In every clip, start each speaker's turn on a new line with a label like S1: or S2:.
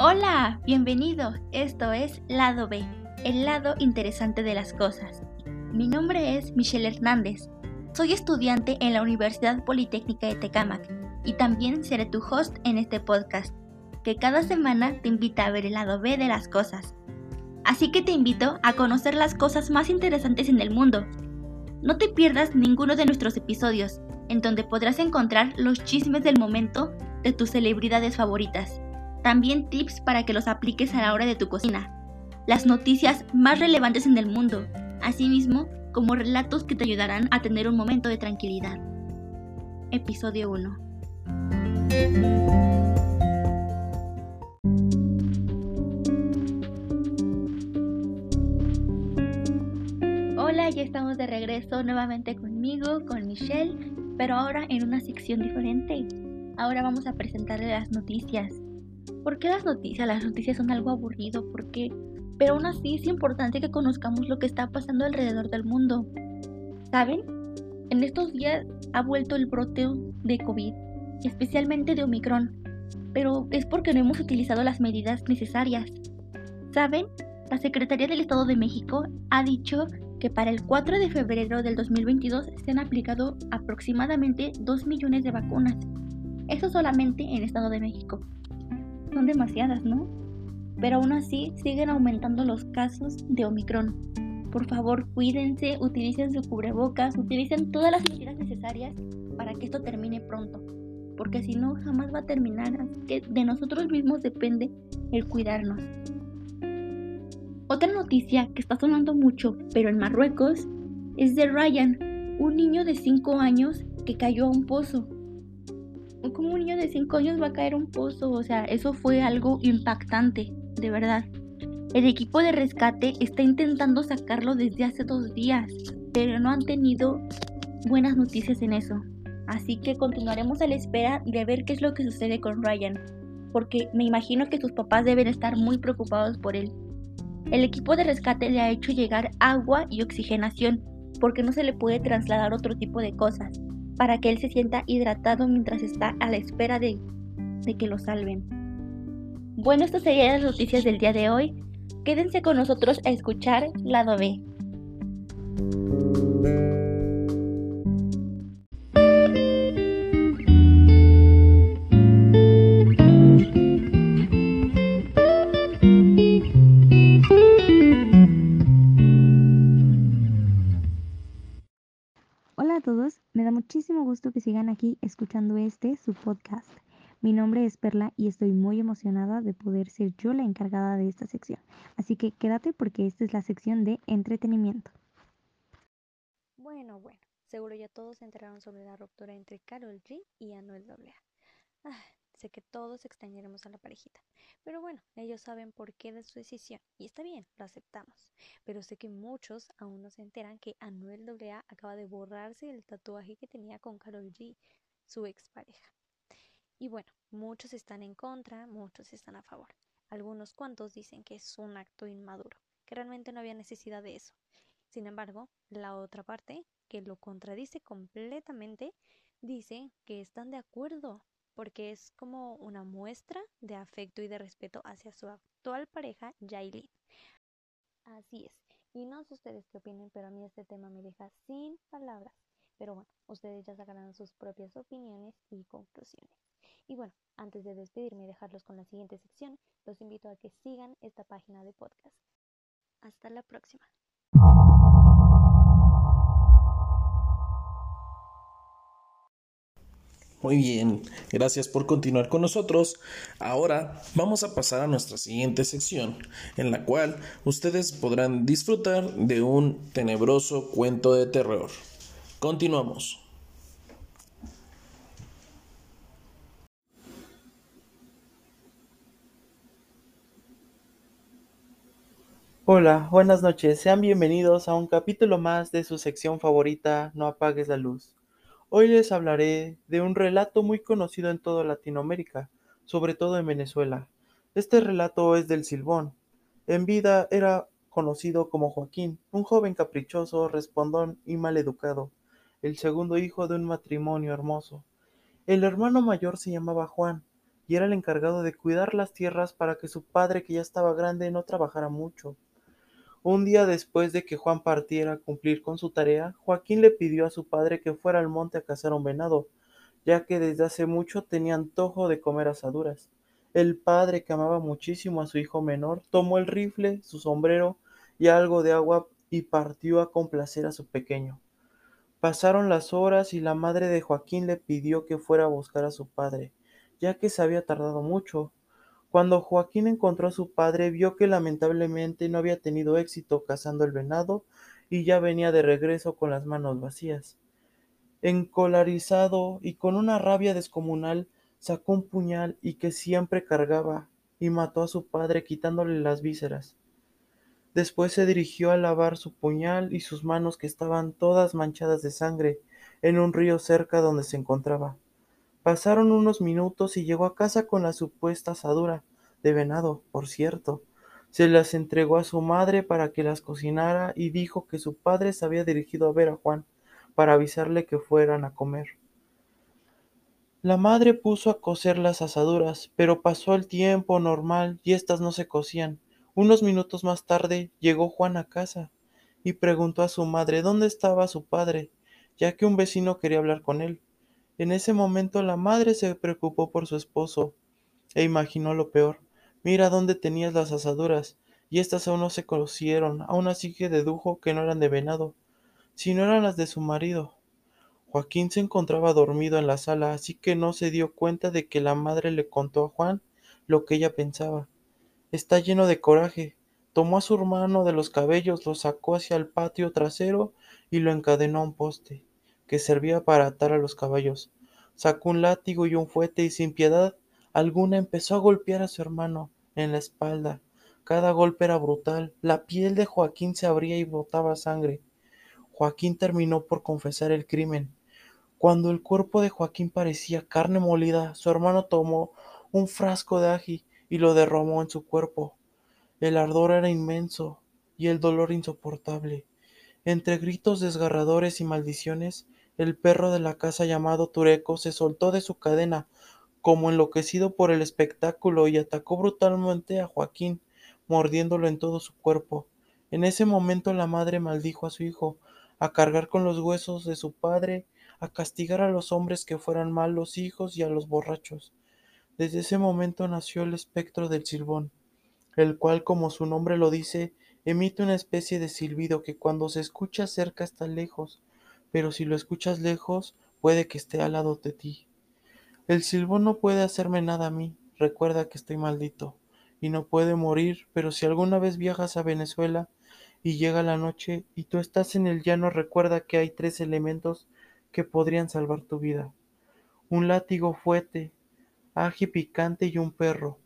S1: Hola, bienvenido. Esto es Lado B, el lado interesante de las cosas. Mi nombre es Michelle Hernández. Soy estudiante en la Universidad Politécnica de Tecámac y también seré tu host en este podcast, que cada semana te invita a ver el lado B de las cosas. Así que te invito a conocer las cosas más interesantes en el mundo. No te pierdas ninguno de nuestros episodios, en donde podrás encontrar los chismes del momento de tus celebridades favoritas también tips para que los apliques a la hora de tu cocina. Las noticias más relevantes en el mundo, asimismo como relatos que te ayudarán a tener un momento de tranquilidad. Episodio 1. Hola, ya estamos de regreso nuevamente conmigo, con Michelle, pero ahora en una sección diferente. Ahora vamos a presentarle las noticias. ¿Por qué las noticias? Las noticias son algo aburrido, ¿por qué? Pero aún así es importante que conozcamos lo que está pasando alrededor del mundo. ¿Saben? En estos días ha vuelto el brote de COVID, especialmente de Omicron, pero es porque no hemos utilizado las medidas necesarias. ¿Saben? La Secretaría del Estado de México ha dicho que para el 4 de febrero del 2022 se han aplicado aproximadamente 2 millones de vacunas. Eso solamente en Estado de México son demasiadas, ¿no? Pero aún así siguen aumentando los casos de Omicron. Por favor, cuídense, utilicen su cubrebocas, utilicen todas las medidas necesarias para que esto termine pronto. Porque si no, jamás va a terminar. Así que de nosotros mismos depende el cuidarnos. Otra noticia que está sonando mucho, pero en Marruecos, es de Ryan, un niño de 5 años que cayó a un pozo como un niño de 5 años va a caer un pozo? O sea, eso fue algo impactante, de verdad. El equipo de rescate está intentando sacarlo desde hace dos días, pero no han tenido buenas noticias en eso. Así que continuaremos a la espera de ver qué es lo que sucede con Ryan, porque me imagino que sus papás deben estar muy preocupados por él. El equipo de rescate le ha hecho llegar agua y oxigenación, porque no se le puede trasladar otro tipo de cosas para que él se sienta hidratado mientras está a la espera de, que lo salven. Bueno, estas serían las noticias del día de hoy. Quédense con nosotros a escuchar Lado B. gusto que sigan aquí escuchando este, su podcast. Mi nombre es Perla y estoy muy emocionada de poder ser yo la encargada de esta sección. Así que quédate porque esta es la sección de entretenimiento.
S2: Bueno, bueno, seguro ya todos se enteraron sobre la ruptura entre Carol G y Anuel AA. Sé que todos extrañaremos a la parejita. Pero bueno, ellos saben por qué de su decisión. Y está bien, lo aceptamos. Pero sé que muchos aún no se enteran que Anuel AA acaba de borrarse el tatuaje que tenía con Carol G, su expareja. Y bueno, muchos están en contra, muchos están a favor. Algunos cuantos dicen que es un acto inmaduro, que realmente no había necesidad de eso. Sin embargo, la otra parte, que lo contradice completamente, dice que están de acuerdo, porque es como una muestra de afecto y de respeto hacia su actual pareja, Jailin. Así es. Y no sé ustedes qué opinen, pero a mí este tema me deja sin palabras. Pero bueno, ustedes ya sacarán sus propias opiniones y conclusiones. Y bueno, antes de despedirme y dejarlos con la siguiente sección, los invito a que sigan esta página de podcast. Hasta la próxima.
S3: Muy bien, gracias por continuar con nosotros. Ahora vamos a pasar a nuestra siguiente sección, en la cual ustedes podrán disfrutar de un tenebroso cuento de terror. Continuamos.
S4: Hola, buenas noches. Sean bienvenidos a un capítulo más de su sección favorita, No apagues la luz. Hoy les hablaré de un relato muy conocido en toda Latinoamérica, sobre todo en Venezuela. Este relato es del Silbón. En vida era conocido como Joaquín, un joven caprichoso, respondón y mal educado, el segundo hijo de un matrimonio hermoso. El hermano mayor se llamaba Juan, y era el encargado de cuidar las tierras para que su padre, que ya estaba grande, no trabajara mucho. Un día después de que Juan partiera a cumplir con su tarea, Joaquín le pidió a su padre que fuera al monte a cazar un venado, ya que desde hace mucho tenía antojo de comer asaduras. El padre, que amaba muchísimo a su hijo menor, tomó el rifle, su sombrero y algo de agua y partió a complacer a su pequeño. Pasaron las horas y la madre de Joaquín le pidió que fuera a buscar a su padre, ya que se había tardado mucho. Cuando Joaquín encontró a su padre, vio que lamentablemente no había tenido éxito cazando el venado y ya venía de regreso con las manos vacías. Encolarizado y con una rabia descomunal, sacó un puñal y que siempre cargaba y mató a su padre quitándole las vísceras. Después se dirigió a lavar su puñal y sus manos que estaban todas manchadas de sangre en un río cerca donde se encontraba. Pasaron unos minutos y llegó a casa con la supuesta asadura de venado, por cierto. Se las entregó a su madre para que las cocinara y dijo que su padre se había dirigido a ver a Juan para avisarle que fueran a comer. La madre puso a cocer las asaduras, pero pasó el tiempo normal y éstas no se cocían. Unos minutos más tarde llegó Juan a casa y preguntó a su madre dónde estaba su padre, ya que un vecino quería hablar con él. En ese momento la madre se preocupó por su esposo e imaginó lo peor. Mira dónde tenías las asaduras, y éstas aún no se cocieron, aún así que dedujo que no eran de venado, sino eran las de su marido. Joaquín se encontraba dormido en la sala, así que no se dio cuenta de que la madre le contó a Juan lo que ella pensaba. Está lleno de coraje. Tomó a su hermano de los cabellos, lo sacó hacia el patio trasero y lo encadenó a un poste que servía para atar a los caballos. Sacó un látigo y un fuete y sin piedad alguna empezó a golpear a su hermano en la espalda. Cada golpe era brutal. La piel de Joaquín se abría y botaba sangre. Joaquín terminó por confesar el crimen. Cuando el cuerpo de Joaquín parecía carne molida, su hermano tomó un frasco de ají y lo derramó en su cuerpo. El ardor era inmenso y el dolor insoportable. Entre gritos desgarradores y maldiciones, el perro de la casa llamado Tureco se soltó de su cadena, como enloquecido por el espectáculo, y atacó brutalmente a Joaquín, mordiéndolo en todo su cuerpo. En ese momento la madre maldijo a su hijo, a cargar con los huesos de su padre, a castigar a los hombres que fueran malos hijos y a los borrachos. Desde ese momento nació el espectro del silbón, el cual, como su nombre lo dice, emite una especie de silbido que cuando se escucha cerca está lejos, pero si lo escuchas lejos, puede que esté al lado de ti. El silbón no puede hacerme nada a mí, recuerda que estoy maldito, y no puede morir, pero si alguna vez viajas a Venezuela y llega la noche y tú estás en el llano, recuerda que hay tres elementos que podrían salvar tu vida. Un látigo fuerte, ají picante y un perro.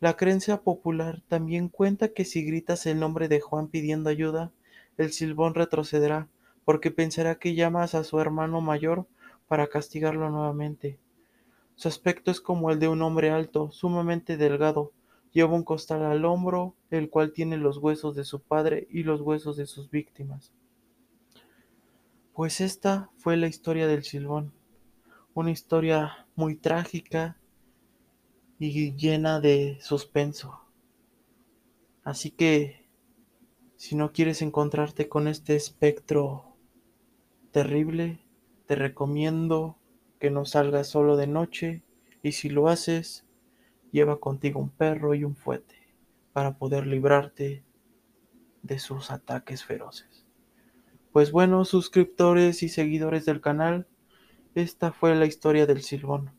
S4: La creencia popular también cuenta que si gritas el nombre de Juan pidiendo ayuda, el silbón retrocederá, porque pensará que llamas a su hermano mayor para castigarlo nuevamente. Su aspecto es como el de un hombre alto, sumamente delgado, lleva un costal al hombro, el cual tiene los huesos de su padre y los huesos de sus víctimas. Pues esta fue la historia del Silbón, una historia muy trágica y llena de suspenso. Así que, si no quieres encontrarte con este espectro terrible, te recomiendo que no salgas solo de noche y si lo haces, lleva contigo un perro y un fuete para poder librarte de sus ataques feroces. Pues bueno, suscriptores y seguidores del canal, esta fue la historia del silbón.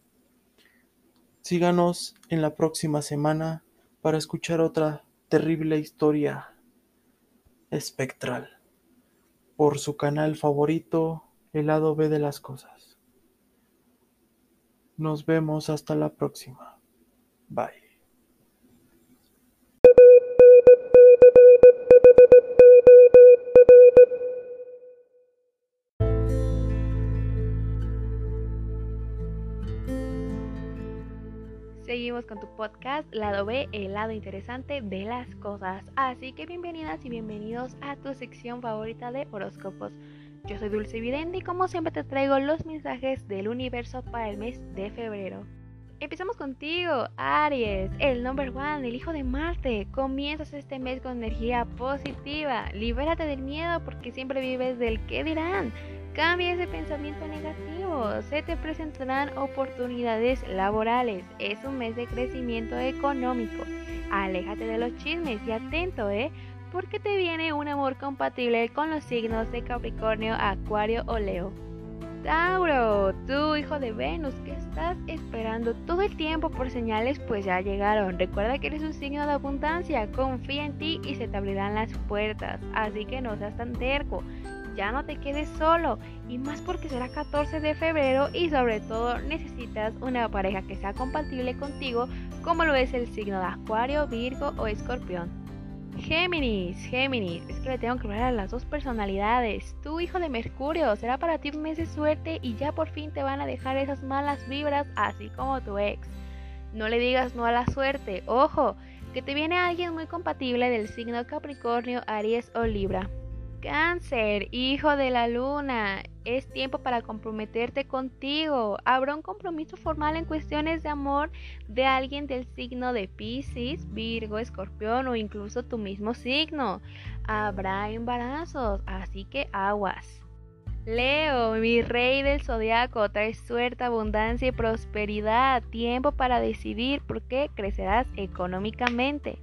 S4: Síganos en la próxima semana para escuchar otra terrible historia espectral por su canal favorito, el lado B de las cosas. Nos vemos hasta la próxima. Bye.
S5: Seguimos con tu podcast Lado B, el lado interesante de las cosas. Así que bienvenidas y bienvenidos a tu sección favorita de horóscopos. Yo soy Dulce Vidente y como siempre te traigo los mensajes del universo para el mes de febrero. Empezamos contigo, Aries, el number one, el hijo de Marte. Comienzas este mes con energía positiva. Libérate del miedo porque siempre vives del qué dirán. Cambia ese pensamiento negativo. Se te presentarán oportunidades laborales. Es un mes de crecimiento económico. Aléjate de los chismes y atento, ¿eh? Porque te viene un amor compatible con los signos de Capricornio, Acuario o Leo. Tauro, tú hijo de Venus, que estás esperando todo el tiempo por señales, pues ya llegaron. Recuerda que eres un signo de abundancia, confía en ti y se te abrirán las puertas. Así que no seas tan terco, ya no te quedes solo, y más porque será 14 de febrero y sobre todo necesitas una pareja que sea compatible contigo, como lo es el signo de Acuario, Virgo o Escorpión. Géminis, Géminis, es que le tengo que hablar a las dos personalidades. Tu hijo de Mercurio será para ti un mes de suerte y ya por fin te van a dejar esas malas vibras, así como tu ex. No le digas no a la suerte, ojo, que te viene alguien muy compatible del signo Capricornio, Aries o Libra. Cáncer, hijo de la luna, es tiempo para comprometerte contigo. Habrá un compromiso formal en cuestiones de amor de alguien del signo de Pisces, Virgo, Escorpión o incluso tu mismo signo. Habrá embarazos, así que aguas. Leo, mi rey del zodiaco, trae suerte, abundancia y prosperidad. Tiempo para decidir por qué crecerás económicamente.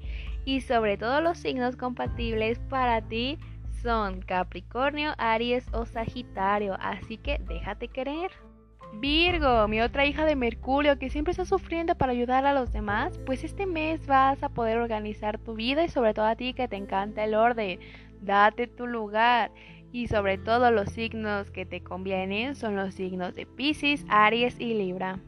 S5: Y sobre todo los signos compatibles para ti son Capricornio, Aries o Sagitario, así que déjate querer. Virgo, mi otra hija de Mercurio que siempre está sufriendo para ayudar a los demás, pues este mes vas a poder organizar tu vida y sobre todo a ti que te encanta el orden, date tu lugar. Y sobre todo los signos que te convienen son los signos de Pisces, Aries y Libra.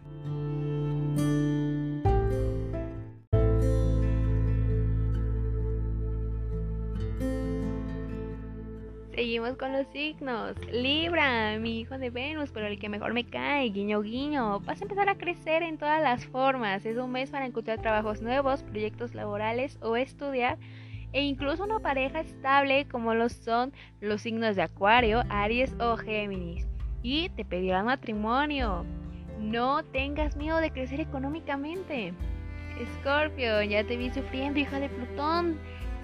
S5: Seguimos con los signos. Libra, mi hijo de Venus, pero el que mejor me cae, guiño guiño. Vas a empezar a crecer en todas las formas. Es un mes para encontrar trabajos nuevos, proyectos laborales o estudiar. E incluso una pareja estable como lo son los signos de Acuario, Aries o Géminis. Y te pedirán matrimonio. No tengas miedo de crecer económicamente. Escorpio, ya te vi sufriendo, hija de Plutón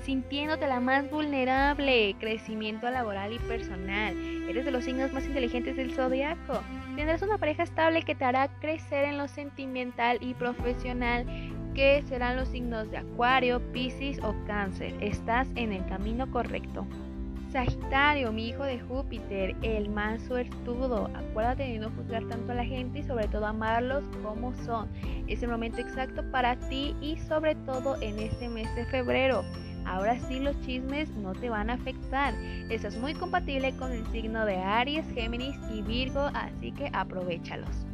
S5: sintiéndote la más vulnerable, crecimiento laboral y personal. Eres de los signos más inteligentes del zodiaco. Tendrás una pareja estable que te hará crecer en lo sentimental y profesional, que serán los signos de Acuario, Piscis o Cáncer. Estás en el camino correcto. Sagitario, mi hijo de Júpiter, el más suertudo. Acuérdate de no juzgar tanto a la gente y sobre todo amarlos como son. Es el momento exacto para ti y sobre todo en este mes de febrero. Ahora sí los chismes no te van a afectar. Estás muy compatible con el signo de Aries, Géminis y Virgo, así que aprovechalos.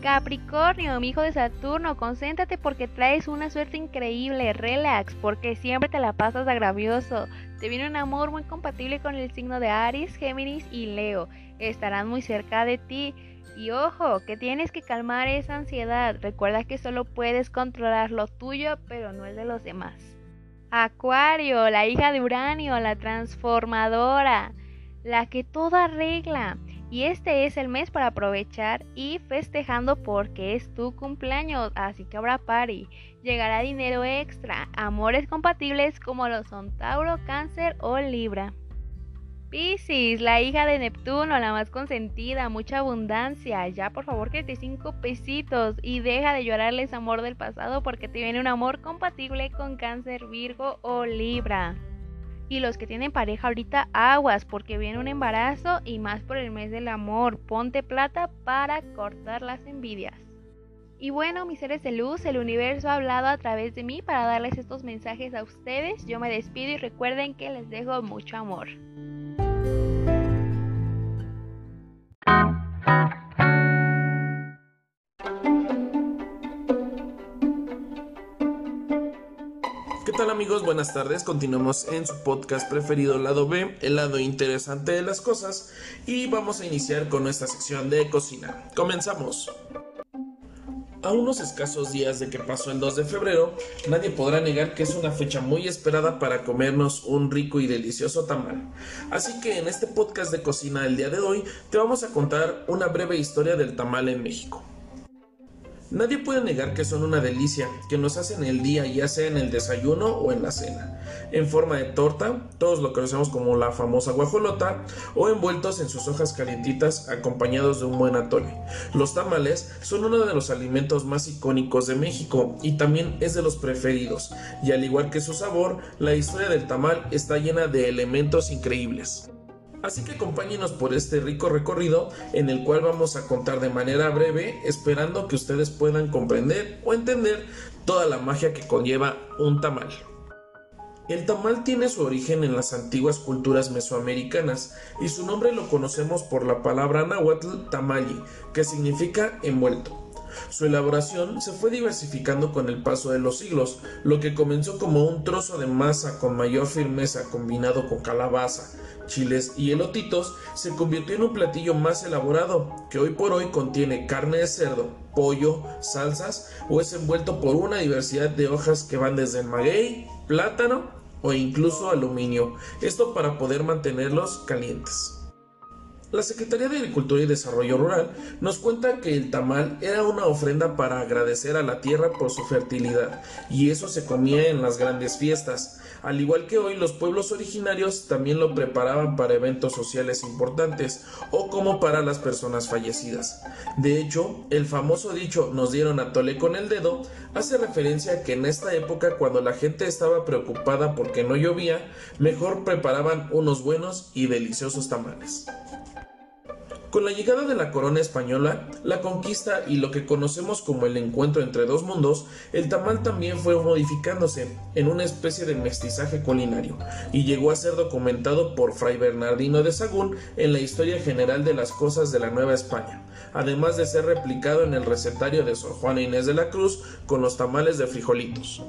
S5: Capricornio, mi hijo de Saturno, concéntrate porque traes una suerte increíble, relax, porque siempre te la pasas agravioso. Te viene un amor muy compatible con el signo de Aries, Géminis y Leo. Estarán muy cerca de ti. Y ojo, que tienes que calmar esa ansiedad. Recuerda que solo puedes controlar lo tuyo, pero no el de los demás. Acuario, la hija de Uranio, la transformadora, la que todo arregla. Y este es el mes para aprovechar y festejando porque es tu cumpleaños, así que habrá party. Llegará dinero extra, amores compatibles como lo son Tauro, Cáncer o Libra. Piscis, la hija de Neptuno, la más consentida, mucha abundancia. Ya por favor que te cinco pesitos y deja de llorarles amor del pasado porque te viene un amor compatible con cáncer, Virgo o Libra. Y los que tienen pareja ahorita aguas porque viene un embarazo y más por el mes del amor. Ponte plata para cortar las envidias. Y bueno, mis seres de luz, el universo ha hablado a través de mí para darles estos mensajes a ustedes. Yo me despido y recuerden que les dejo mucho amor.
S3: ¿Qué tal amigos? Buenas tardes. Continuamos en su podcast preferido Lado B, el lado interesante de las cosas. Y vamos a iniciar con nuestra sección de cocina. Comenzamos. A unos escasos días de que pasó el 2 de febrero, nadie podrá negar que es una fecha muy esperada para comernos un rico y delicioso tamal. Así que en este podcast de cocina del día de hoy te vamos a contar una breve historia del tamal en México. Nadie puede negar que son una delicia, que nos hacen el día, ya sea en el desayuno o en la cena. En forma de torta, todos lo conocemos como la famosa guajolota, o envueltos en sus hojas calientitas acompañados de un buen atole. Los tamales son uno de los alimentos más icónicos de México y también es de los preferidos, y al igual que su sabor, la historia del tamal está llena de elementos increíbles. Así que acompáñenos por este rico recorrido en el cual vamos a contar de manera breve, esperando que ustedes puedan comprender o entender toda la magia que conlleva un tamal. El tamal tiene su origen en las antiguas culturas mesoamericanas y su nombre lo conocemos por la palabra náhuatl tamali, que significa envuelto. Su elaboración se fue diversificando con el paso de los siglos, lo que comenzó como un trozo de masa con mayor firmeza combinado con calabaza, chiles y elotitos, se convirtió en un platillo más elaborado, que hoy por hoy contiene carne de cerdo, pollo, salsas o es envuelto por una diversidad de hojas que van desde el maguey, plátano o incluso aluminio, esto para poder mantenerlos calientes. La Secretaría de Agricultura y Desarrollo Rural nos cuenta que el tamal era una ofrenda para agradecer a la tierra por su fertilidad, y eso se comía en las grandes fiestas. Al igual que hoy, los pueblos originarios también lo preparaban para eventos sociales importantes o como para las personas fallecidas. De hecho, el famoso dicho nos dieron a tole con el dedo hace referencia a que en esta época cuando la gente estaba preocupada porque no llovía, mejor preparaban unos buenos y deliciosos tamales. Con la llegada de la corona española, la conquista y lo que conocemos como el encuentro entre dos mundos, el tamal también fue modificándose en una especie de mestizaje culinario y llegó a ser documentado por Fray Bernardino de Sagún en la historia general de las cosas de la Nueva España, además de ser replicado en el recetario de Sor Juana Inés de la Cruz con los tamales de frijolitos.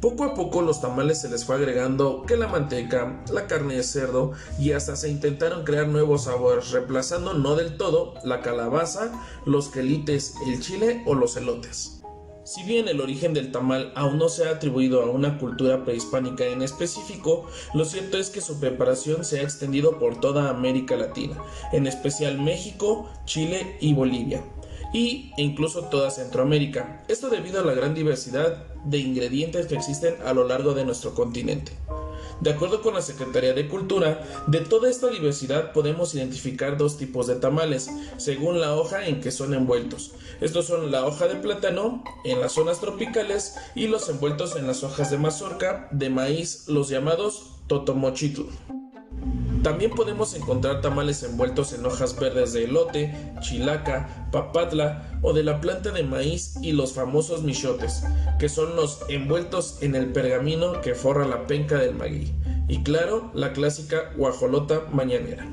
S3: Poco a poco los tamales se les fue agregando que la manteca, la carne de cerdo y hasta se intentaron crear nuevos sabores, reemplazando no del todo la calabaza, los quelites, el chile o los elotes. Si bien el origen del tamal aún no se ha atribuido a una cultura prehispánica en específico, lo cierto es que su preparación se ha extendido por toda América Latina, en especial México, Chile y Bolivia y incluso toda Centroamérica. Esto debido a la gran diversidad de ingredientes que existen a lo largo de nuestro continente. De acuerdo con la Secretaría de Cultura, de toda esta diversidad podemos identificar dos tipos de tamales, según la hoja en que son envueltos. Estos son la hoja de plátano en las zonas tropicales y los envueltos en las hojas de mazorca de maíz, los llamados totomochitl. También podemos encontrar tamales envueltos en hojas verdes de elote, chilaca, papatla o de la planta de maíz y los famosos michotes, que son los envueltos en el pergamino que forra la penca del maguey. Y claro, la clásica guajolota mañanera.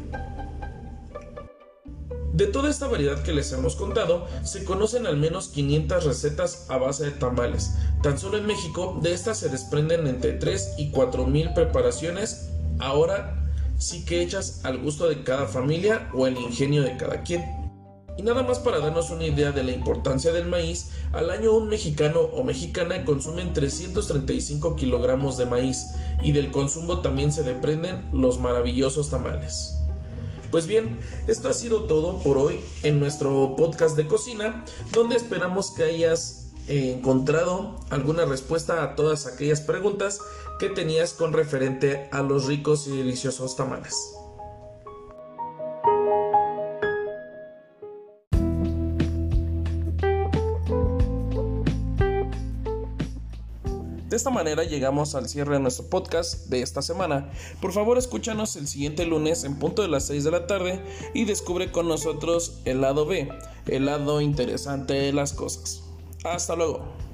S3: De toda esta variedad que les hemos contado, se conocen al menos 500 recetas a base de tamales. Tan solo en México, de estas se desprenden entre 3 y 4 mil preparaciones. Ahora sí que hechas al gusto de cada familia o el ingenio de cada quien. Y nada más para darnos una idea de la importancia del maíz, al año un mexicano o mexicana consumen 335 kilogramos de maíz y del consumo también se desprenden los maravillosos tamales. Pues bien, esto ha sido todo por hoy en nuestro podcast de cocina, donde esperamos que hayas encontrado alguna respuesta a todas aquellas preguntas que tenías con referente a los ricos y deliciosos tamales. De esta manera llegamos al cierre de nuestro podcast de esta semana. Por favor escúchanos el siguiente lunes en punto de las 6 de la tarde y descubre con nosotros el lado B, el lado interesante de las cosas. Hasta luego.